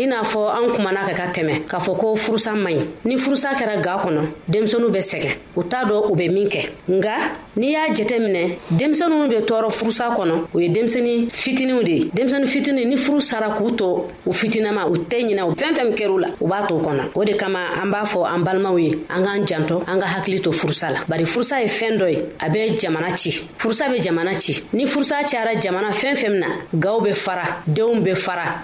i n'a fɔ an kumana ka ka tɛmɛ k'a fɔ ko furusa man ɲi ni furusa kɛra ga kɔnɔ denmisɛnu bɛ sɛgɛn u t'a dɔ u bɛ min kɛ nga n'i y'a jɛtɛ minɛ denmisɛnu bɛ tɔɔrɔ furusa kɔnɔ u ye denmisɛni fitiniw de ye denmisɛni fitini ni furu sara k'u to u fitinama u tɛ ɲinɛ u fɛn fɛn kɛr'u la u b'a to kɔnɔ o de kama an b'a fɔ an balimaw ye an k'an janto an ka hakili to furusa la bari furusa ye fɛn dɔ ye a bɛ jamana ci furusa bɛ jamana ci ni furusa cayara jamana fɛn fɛn min na gaw bɛ fara denw bɛ fara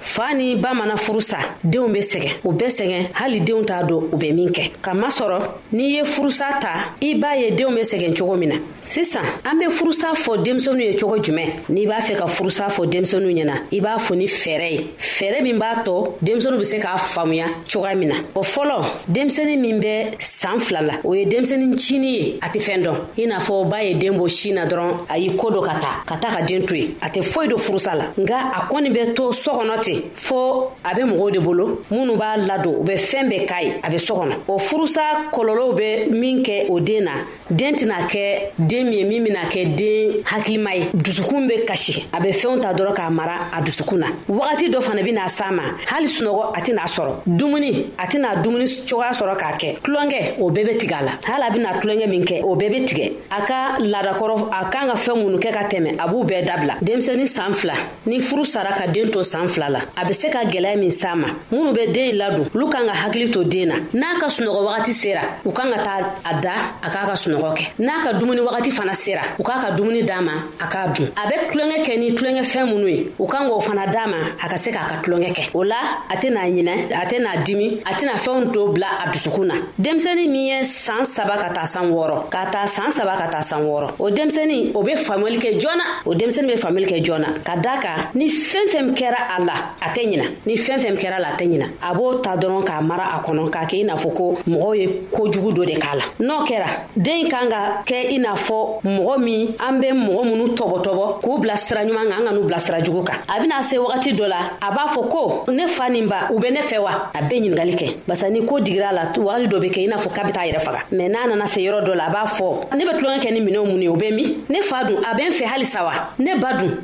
fa ni ba mana furu sa denw be sɛgɛn u bɛ sɛgɛn hali denw t'a don u bɛ min kɛ ka masɔrɔ n'i ye furusa ta i b'a ye denw be sɛgɛn cogo min na sisan an be furusa fɔ denmisɛnu ye cogo jumɛn n'i b'a fɛ ka furusa fɔ denmisɛnu ɲɛna i b'a fɔ ni fɛɛrɛ ye fɛɛrɛ min b'a tɔ denmisɛnu be se k'a faamuya cogoya min na o fɔlɔ denmisɛni min bɛ saan fila la o ye denmisɛni cini ye a tɛ fɛn dɔn i n'a fɔ ba ye den bɔ sin na dɔrɔn a y'i ko dɔ ka taa ka taa ka den to yen a tɛ foyi don furusa la nka a kɔni bɛ to so kɔnɔ ten fo a bɛ mɔgɔw de bolo minnu b'a ladon u bɛ fɛn bɛɛ k'a ye a bɛ so kɔnɔ o furusa kɔlɔlɔw bɛ min kɛ o den na den tɛna kɛ den min ye min bɛna kɛ den hakilima ye dusukun bɛ kasi a bɛ fɛnw ta dɔrɔn k'a mara a dusukun na wagati dɔ fana bɛ na s'a ma hali sunɔgɔ a tɛna a sɔrɔ dumuni a tɛna dumuni cogoya sɔrɔ k'a kɛ tulonkɛ o bɛɛ bɛ tigɛ a la hali a bɛna tulonkɛ min kɛ o bɛɛ bɛ tigɛ a ka laadakɔrɔ a kan ka fɛn minnu kɛ ka tɛmɛ a b'u bɛɛ dabila denmisɛnnin san fila ni furu sara ka den to san fila la a bɛ se ka gɛlɛya min s'a ma minnu bɛ den ladon olu kan ka hakili to den na n'a ka sunɔgɔ wagati sera u kan ka taa a da a k'a ka sunɔgɔ kɛ n'a ka dumuni wagati fana sera u k'a ka dumuni d'a ma a k'a dun a bɛ tulonkɛ kɛ ni tulonkɛ fɛn minnu ye u kan k'o fana d'a ma a ka se k'a ka tulonkɛ kɛ o la a tɛna ɲinɛ a tɛna dimi a tɛna fɛnw to bila a dusukun na denmisɛnnin min ye saan saba ka taa san wɔɔrɔ k'a taa saan saba ka taa san wɔɔrɔ o denmisɛnnin o bɛ faamuyali kɛ joona o denmisɛnnin bɛ faamuyali kɛ joona ka daa kan ni fɛn fɛn kɛra a la a tɛ ɲina ni fɛn fɛn kɛra a la a tɛ ɲina a b'o ta dɔrɔn k'a mara a kɔnɔ k'a kɛ i n'a fɔ ko mɔgɔw ye kojugu dɔ de k'a la n'o kɛra den kan ka kɛ i n'a fɔ mɔgɔ min an bɛ mɔgɔ minnu tɔbɔtɔbɔ k'u bila sira ɲuman kan an ka n'u bila sira jugu kan a bɛna se wagati dɔ la a b'a fɔ ko ne fa nin ba u bɛ ne fɛ wa a bɛ ɲininkali kɛ barisa ni ko digira a la wagati dɔ bɛ kɛ i n'a fɔ k'a bɛ taa yɛrɛ faga mɛ n'a nana se yɔrɔ dɔ la a b'a fɔ ne bɛ tulonkɛ kɛ ni minɛnw mun ye o bɛ min ne fa dun a bɛ n fɛ halisa wa ne ba dun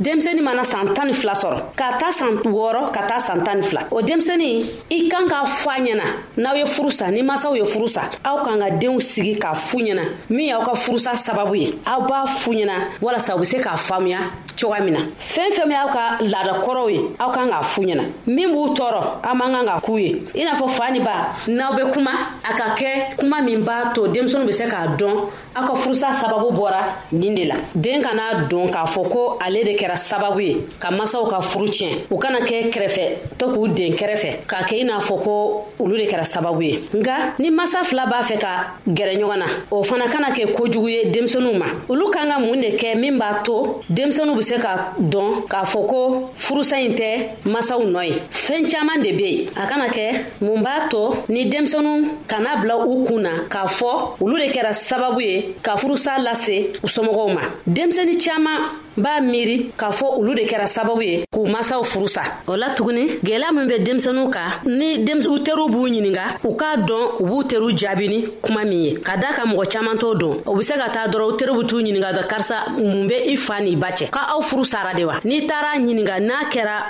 denmisɛnnin mana san tan ni fila sɔrɔ ka taa san wɔɔrɔ ka taa san tan ni fila o denmisɛnnin i kan k'a fɔ a ɲɛna n'aw ye furu sa ni masaw ye furu sa aw kan ka denw sigi k'a fu ɲɛna min y'aw ka furusa sababu ye aw b'a fu ɲɛna walasa u be se k'a faamuya cogoya min na fɛn fɛn y'aw ka laada kɔrɔw ye aw kan k'a fu ɲɛna min b'u tɔɔrɔ aw man kan ka k'u ye i n'a fɔ fa ni ba n'aw be kuma a ka kɛ kuma min b'a to denmisɛnu be se k'a dɔn aw ka furusa sababu bɔra nin de la den kana don k'a fɔ ko ale de kɛra sababu ye ka masaw ka furu tiɲɛ u kana kɛ kɛrɛfɛ to k'u den kɛrɛfɛ k'a kɛ i n'a fɔ ko olu de kɛra sababu ye nka ni masa fila b'a fɛ ka gɛrɛ ɲɔgɔn na o fana kana kɛ kojugu ye denmisɛnninw ma olu kan ka mun de kɛ min b'a to denmisɛnninw bɛ se ka dɔn k'a fɔ ko furusa in tɛ masaw nɔ ye fɛn caman de bɛ yen a kana kɛ mun b'a to ni denmisɛnu kana bila u kun na k'a fɔ olu de kɛra sababu ye ka furusa lase u somɔgɔw ma denmisɛni caaman b'a miiri k'a fɔ olu de kɛra sababu ye k'u masaw furusa o la tuguni gwɛlɛya min be denmisɛnu kan ni u teriw b'u ɲininga u k'a dɔn u b'u teriw jaabini kuma min ye ka daa ka mɔgɔ caaman t'o don u be se ka taa dɔrɔn u teriw be t'u ɲininga dɔ karisa mun be i fa n'i ba cɛ ka aw furu sara de wa n'i taara ɲininga n'a kɛra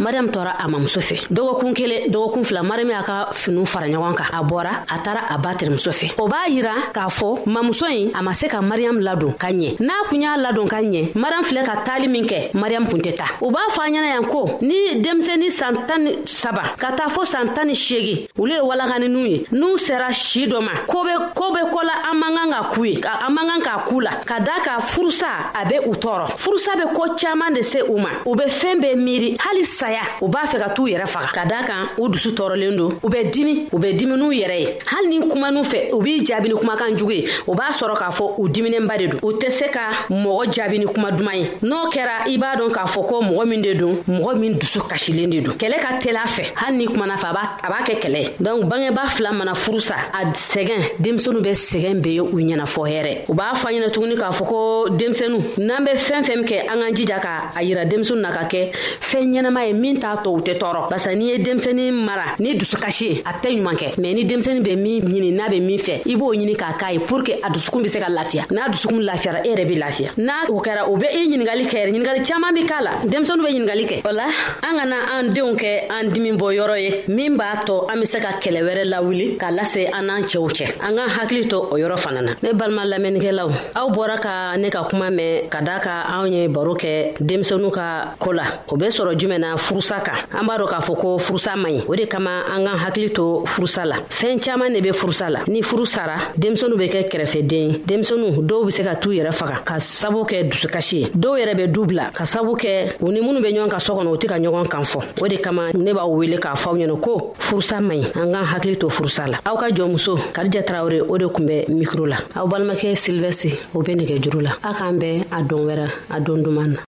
mariyamu tɔɔra a mamuso fɛ dɔgɔkun kelen dɔgɔkun fila mariyamu y'a ka finiw fara ɲɔgɔn kan a bɔra a taara a ba terimuso fɛ o b'a yira k'a fɔ mamuso ɲi a ma se ka mariyamu ladon ka ɲɛ n'a kun y'a ladon ka ɲɛ mariyamu filɛ ka taali min kɛ mariyamu kun tɛ ta u b'a fɔ a ɲɛna yan ko ni denmisɛnnin san tan saba ka taa fo san tan ni seegin olu ye walakaninu ye n'u sera si dɔ ma ko be ko be kɔ la an man kan ka kuu ye an man kan k'a kuu la ka daa ka furusa a be u tɔɔrɔ furusa be kɔ caaman de se u ma u be fɛɛn be miiri hali saya u b'a fɛ ka t'u yɛrɛ faga ka daa kan u dusu tɔɔrɔlen don u be dimi u be dimi n'u yɛrɛ ye hali ni kumanu fɛ u b'i jaabi ni kumakan jugu ye u b'a sɔrɔ k'a fɔ u diminenba de don u tɛ se ka mɔgɔ jaabi ni kuma duman ye n'o kɛra i b'a dɔn k'a fɔ ko mɔgɔ min de don mɔgɔ min dusu ka cilen de don kɛlɛ ka tela fɛ hali n'i kumana fɛ a b'a kɛ kɛlɛ ye donc bangeba fila mana furusa a sɛgɛn denmisɛnu bɛ sɛgɛn be ye u ɲɛna fɔ hɛrɛ u b'a fɔ ɲɛna tuguni k'a fɔ ko denmisɛnu n'an bɛ fɛn fɛn kɛ an k'an jija ka a yira denmisɛnu na ka kɛ fɛn ɲɛnama ye min t'a tɔ u tɛ tɔɔrɔ barisa n'i ye denmisɛni mara ni dusukasi ye a tɛ ɲuman kɛ mɛ ni denmisɛni bɛ min ɲini n'a bɛ min fɛ i b'o ɲini k'a k'a ye pour que a dusukun bɛ se ka lafiya n'a dusukun lafiyara e yɛrɛ bɛ lafiya n'a o kɛra o bɛ e ɲininkali kɛ yɛrɛ ɲininkali caman bɛ k'a la denmisɛnninw bɛ ɲininkali kɛ o la an kana an denw kɛ an dimi bɔ yɔrɔ ye min b'a tɔ an bɛ se ka kɛlɛ wɛrɛ lawuli ka lase an n'an cɛw cɛ an k'an hakili to o yɔrɔ fana na ne balima lamɛnnikɛlaw aw bɔra ka ne ka kuma mɛn ka da ka anw ye baro kɛ denmisɛnninw ka ko la o be sɔrɔ jumɛn na furusa kan an b'a dɔ k'a fɔ ko furusa man ɲi o de kama an k'an hakili to furusa la fɛɛn caaman ne be furusa la ni furu sara denmisɛnu be kɛ kɛrɛfɛden ye denmisɛnu dɔw be se ka t'u yɛrɛ faga ka sabu kɛ dusukasi ye dɔw yɛrɛ be du bila ka sabu kɛ u ni minnu be ɲɔgɔn ka sɔ kɔnɔ u tɛ ka ɲɔgɔn kan fɔ o de kama ne b'aw wele k'a fɔ aw ɲɛna ko furusa man ɲi an k'an hakili to furusa la aw ka jɔnmuso karija tarawure o de kun bɛ mikro la aw balimakɛ silvɛsi o be nɛgɛ juru la a k'an bɛɛ a don wɛrɛ a don duman na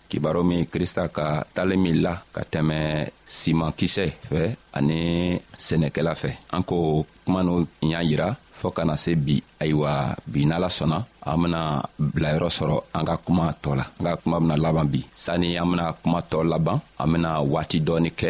kibaro min krista ka talen min la ka tɛmɛ siman kisɛ fɛ ani sɛnɛkɛla fɛ an ko kuma n'o y'a yira fɔɔ kana se bi ayiwa bi n'ala sɔnna an bena bilayɔrɔ sɔrɔ an ka kuma tɔɔ la an ka kuma bena laban bi sanni an bena kuma tɔɔ laban an bena waati dɔɔni kɛ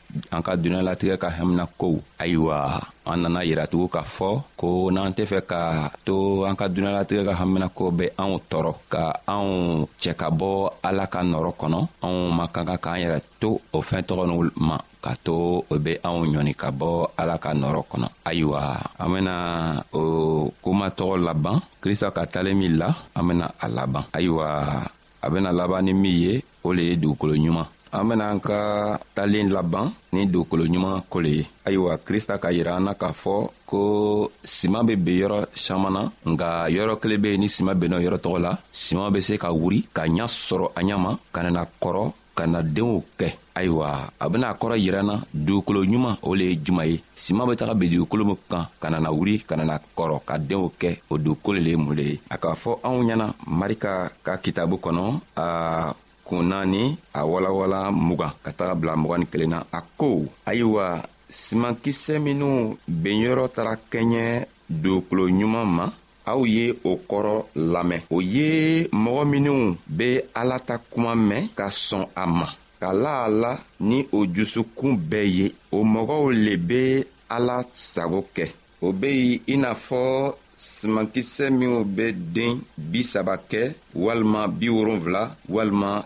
an ka duniyalatigɛ ka hamina kow ayiwa an nana yiratugu k'a fɔ ko n'an tɛ fɛ ka to an ka duniyalatigɛ ka hamina ko bɛ anw tɔɔrɔ ka anw cɛ ka bɔ ala ka nɔrɔ kɔnɔ anw ma kan ka k'an yɛrɛ to o fɛn tɔgɔ nu ma ka to o be anw ɲɔni ka bɔ ala ka nɔrɔ kɔnɔ ayiwa an bena o kuma tɔgɔ laban krista ka talen min la an bena a laban ayiwa a bena laban ni min ye o le ye dugukolo ɲuman an bena an ka talen laban ni dugukolo ɲuman ko le ye ayiwa krista ka yira an na k'a fɔ ko siman be ben yɔrɔ saman na nga yɔrɔ kelen be yen ni siman benna yɔrɔ tɔgɔ la siman be se ka wuri ka ɲa sɔrɔ a ɲa ma ka nana kɔrɔ ka na denw kɛ ayiwa a bena kɔrɔ yiranna dugukolo ɲuman o le ye juma ye sima be taga bi dugukolo min kan ka nana wuri ka nana kɔrɔ ka denw kɛ o dugukolo le ye mun le ye a k'a fɔ anw ɲɛna marika ka kitabu kɔnɔ a kun naani a walawala mugan ka taga bila mugan ni kelen na a ko ayiwa simankisɛ minw benyɔrɔ tara kɛɲɛ dugukolo ɲuman ma aw ye o kɔrɔ lamɛn o ye mɔgɔ minw be ala ta kuma mɛn ka sɔn a ma ka la a la ni o jusukun bɛɛ ye o mɔgɔw le be ala sago kɛ o be yen i n'a fɔ simankisɛ minw be den bi saba kɛ walima bi wolonfila walima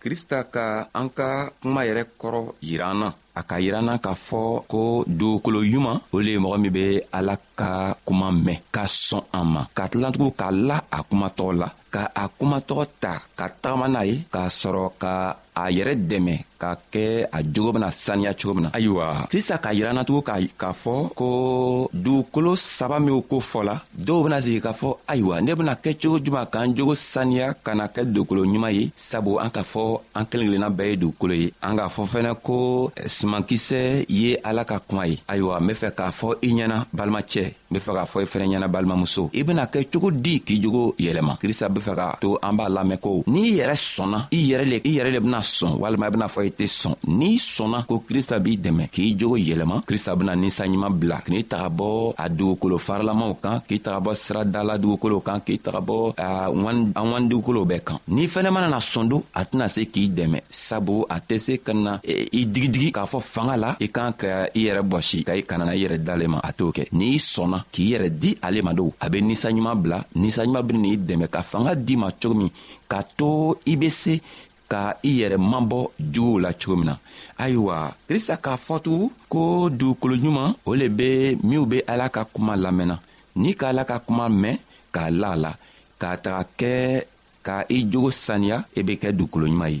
krista ka an ka kuma yɛrɛ kɔrɔ yira an na a ka yira na k'a fɔ ko dugukolo ɲuman o le ye mɔgɔ min be ala ka kuma mɛn ka sɔn a ma ka tilantugu k'a la a kuma tɔgɔ la ka a kuma tɔgɔ ta ka tagama n'a ye k'a sɔrɔ ka a yɛrɛ dɛmɛ ka kɛ a jogo bena saniya cogo min na ayiwa krista k'a yiranatugun k'a fɔ ko dugukolo saba minw ko fɔla dɔw bena sigi k'a fɔ ayiwa ne bena kɛ cogo juman k'an jogo saniya ka na kɛ dugukolo ɲuman ye sabu an k'a fɔ an kelen kelenna bɛɛ ye dugukolo ye an k'a fɔ fɛnɛ ko eh, simankisɛ ye ala ka kuma ye ayiwa n be fɛ k'a fɔ i ɲɛna balimacɛ n be fɛ k'a fɔ i fɛnɛ ɲɛna balimamuso i bena kɛ cogo di k'i jogo yɛlɛma krista be fɛ k'a to an b'a lamɛn ko n'i yɛrɛ sɔnna i yɛrɛ le i yɛrɛ le bena sɔn walima i bena fɔ i tɛ sɔn n'i sɔnna ko krista b'i dɛmɛ k'i jogo yɛlɛma krista bena ninsanɲuman bila k'i taga bɔ a dugukolo farilamaw kan k'i taga bɔ siradala dugukolo kan k'i taga bɔ an wan dugukolo bɛɛ kan n'i fɛnɛ mana na sɔn don a tɛna se k'i dɛmɛ sabu a tɛ se ka na e, i digidigi k'a fɔ fanga la i kan ka i yɛrɛ bɔsi ka i kanana i yɛrɛ dalen ma a t'o kɛ n'i sɔnna k'i yɛrɛ di ale ma don a be ninsa ɲuman bila ninsa ɲuman beni n'i dɛmɛ ka fanga di ma cogo min k'a to i be se ka i yɛrɛ mabɔ juguw la cogo min na ayiwa krista k'a fɔtu ko dugukolo ɲuman o le be minw be ala ka kuma lamɛnna n'i ka ala ka kuma mɛn k'a la a la k'a taga kɛ ka i jogo saniya i e be kɛ dugukolo ɲuman ye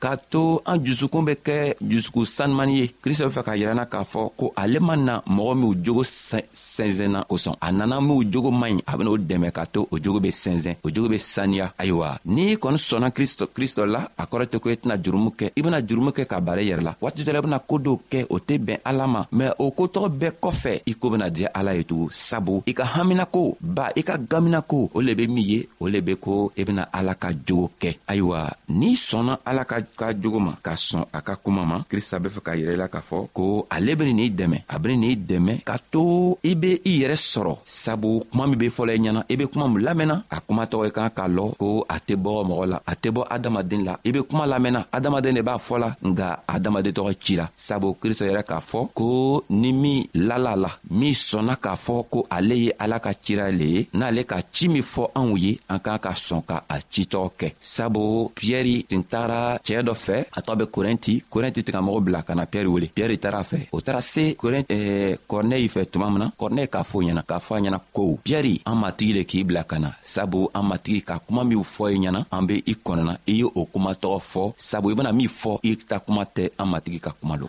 k'a to an jusukun bɛ kɛ jusuku sanimani ye krista bɛ fɛ ka yirana k'a fɔ ko ale ma na mɔgɔ minw jogo sɛnsɛnna o sɔn a nana minw jogo man ɲi a ben'o dɛmɛ k'a to o jogo be sɛnsɛn o jogo be saniya ayiwa n'i kɔni sɔnna kristɔ kristɔ la a kɔrɔ tɛ ko i tɛna jurumu kɛ i bena jurumu kɛ ka baara yɛrɛ la waati dɔ la i bena koo dɔw kɛ o tɛ bɛn ala ma mɛn o ko tɔgɔ bɛɛ kɔfɛ i ko bena diya ala ye tugun sabu i ka haminako ba i ka gaminako o le be min ye o le be ko i bena ala ka jogo kɛ ayiwa n'i sɔnna ala ka ka jogo ma ka sɔn a ka kuma ma krista be fɛ ka yɛrɛ la k'a fɔ ko ale beni n'i dɛmɛ a beni n'i dɛmɛ ka to i be i yɛrɛ sɔrɔ sabu kuma min be fɔlɔ i ɲɛna i be kuma min lamɛnna a kuma tɔgɔ i kan k'a lɔ ko a tɛ bɔ mɔgɔ la a tɛ bɔ adamaden la i be kuma lamɛnna adamaden de b'a fɔ la nga adamaden tɔgɔ ci la sabu krista yɛrɛ k'a fɔ ko ni min lala la min sɔnna k'a fɔ ko ale ye ala ka cira le ye n'ale ka ci min fɔ anw ye an k'an ka sɔn ka a citɔgɔ kɛ sabu piɛri tun taara cɛɛ dɔ fɛ a tɔgɔ bɛ korɛnti korɛnti tɛ ka mɔgɔ bila ka na piɛri wele piɛri taara fɛ o taara se eh, kɔrɔnɛyi fɛ tuma min na kɔrɔnɛyi k'a fɔ ɲɛna k'a fɔ a ɲɛna ko piɛri an matigi le k'i bila ka na sabu an matigi ka kuma minw fɔ i ɲɛna an be i kɔnɔna i ye o kuma tɔgɔ fɔ sabu i bena min fɔ i ta kuma tɛ an matigi ka kuma lo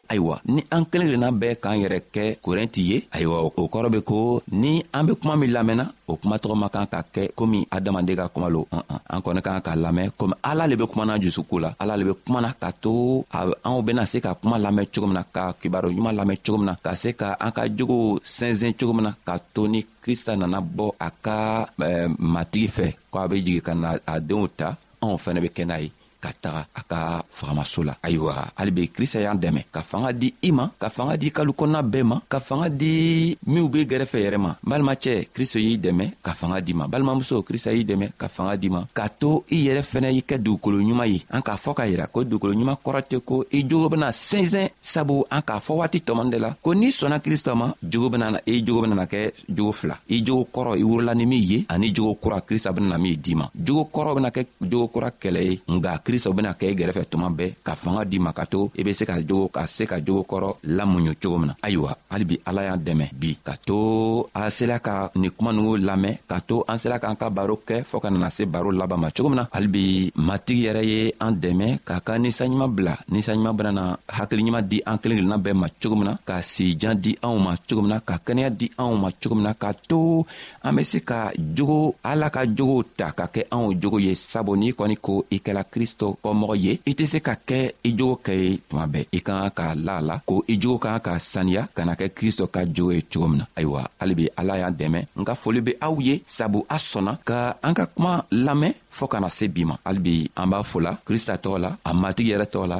ayiwa ni an kelen kelenna bɛɛ k'an yɛrɛ kɛ korɛnti ye ayiwa o kɔrɔ be ko ni an be kuma min lamɛnna o kuma tɔgɔ man kan ka kɛ komi adamaden ka kuma lo an an kɔni kan k'a lamɛn komi ala le be kumana jusuko la ala le be kumana ka to anw bena se ka kuma lamɛn cogo min na ka kibaro ɲuman lamɛn cogo min na ka se ka an ka jogo sɛnsɛn cogo min na ka to ni krista nana bɔ a ka eh, matigi fɛ ko a be jigi ka na a denw ta anw fɛnɛ be kɛ n'a ye ka taga a ka fagamaso la ayiwa hali be krista y'an dɛmɛ ka fanga di i ma ka fanga di kalu kɔnɔna bɛɛ ma ka fanga di minw be gɛrɛfɛ yɛrɛ ma balimacɛ kristo y'i dɛmɛ ka fanga di ma balimamuso krista y'i dɛmɛ ka fanga di ma k'a to i yɛrɛ fɛnɛ i kɛ dugukolo ɲuman ye an k'a fɔ k'a yira ko dugukolo ɲuman kɔrɔ tɛ ko i jogo bena sɛnsɛn sabu an k'a fɔ waati tɔmɔni de la ko n'i sɔnna krista ma jogo bena i jogo benana kɛ jogo fila i jogo kɔrɔ i wurila ni min ye ani jogo kura krista bena min d'i ma jogo kɔrɔ bena kɛ jogo kura kɛlɛ ye nga krista bena kɛ i gɛrɛfɛ tuma bɛɛ ka fanga d'i ma ka to i be se ka jogo ka se ka jogo kɔrɔ lamuɲu cogo min na ayiwa halibi ala y'an dɛmɛ bi ka to an sela ka nin kuma nugu lamɛn ka to an sela k'an ka baro kɛ fɔɔ ka nana se baro laban ma cogo min na halibi matigi yɛrɛ ye an dɛmɛ k'a ka ninsanɲuman bila ninsanɲuman benana hakiliɲuman di an kelen kelenna bɛɛ ma cogo min na ka sijan di anw ma cogo min na ka kɛnɛya di anw ma cogo min na k'a to an be se ka jogo ala ka jogow ta ka kɛ anw jogo ye sabu n'i kɔni ko i kɛla kristo kɔmɔgɔ ye i tɛ se ka kɛ i jogo kɛ ye tuma bɛɛ i ka kan k'a la a la ko i jogo ka kan ka saniya ka na kɛ kristo ka jogo ye cogo min na ayiwa halibi ala y'an dɛmɛ n ka foli be aw ye sabu a sɔnna ka an ka kuma lamɛn fɔɔ kana se bi ma halibi an b'a fola krista tɔgɔ la a matigi yɛrɛ tɔgɔ la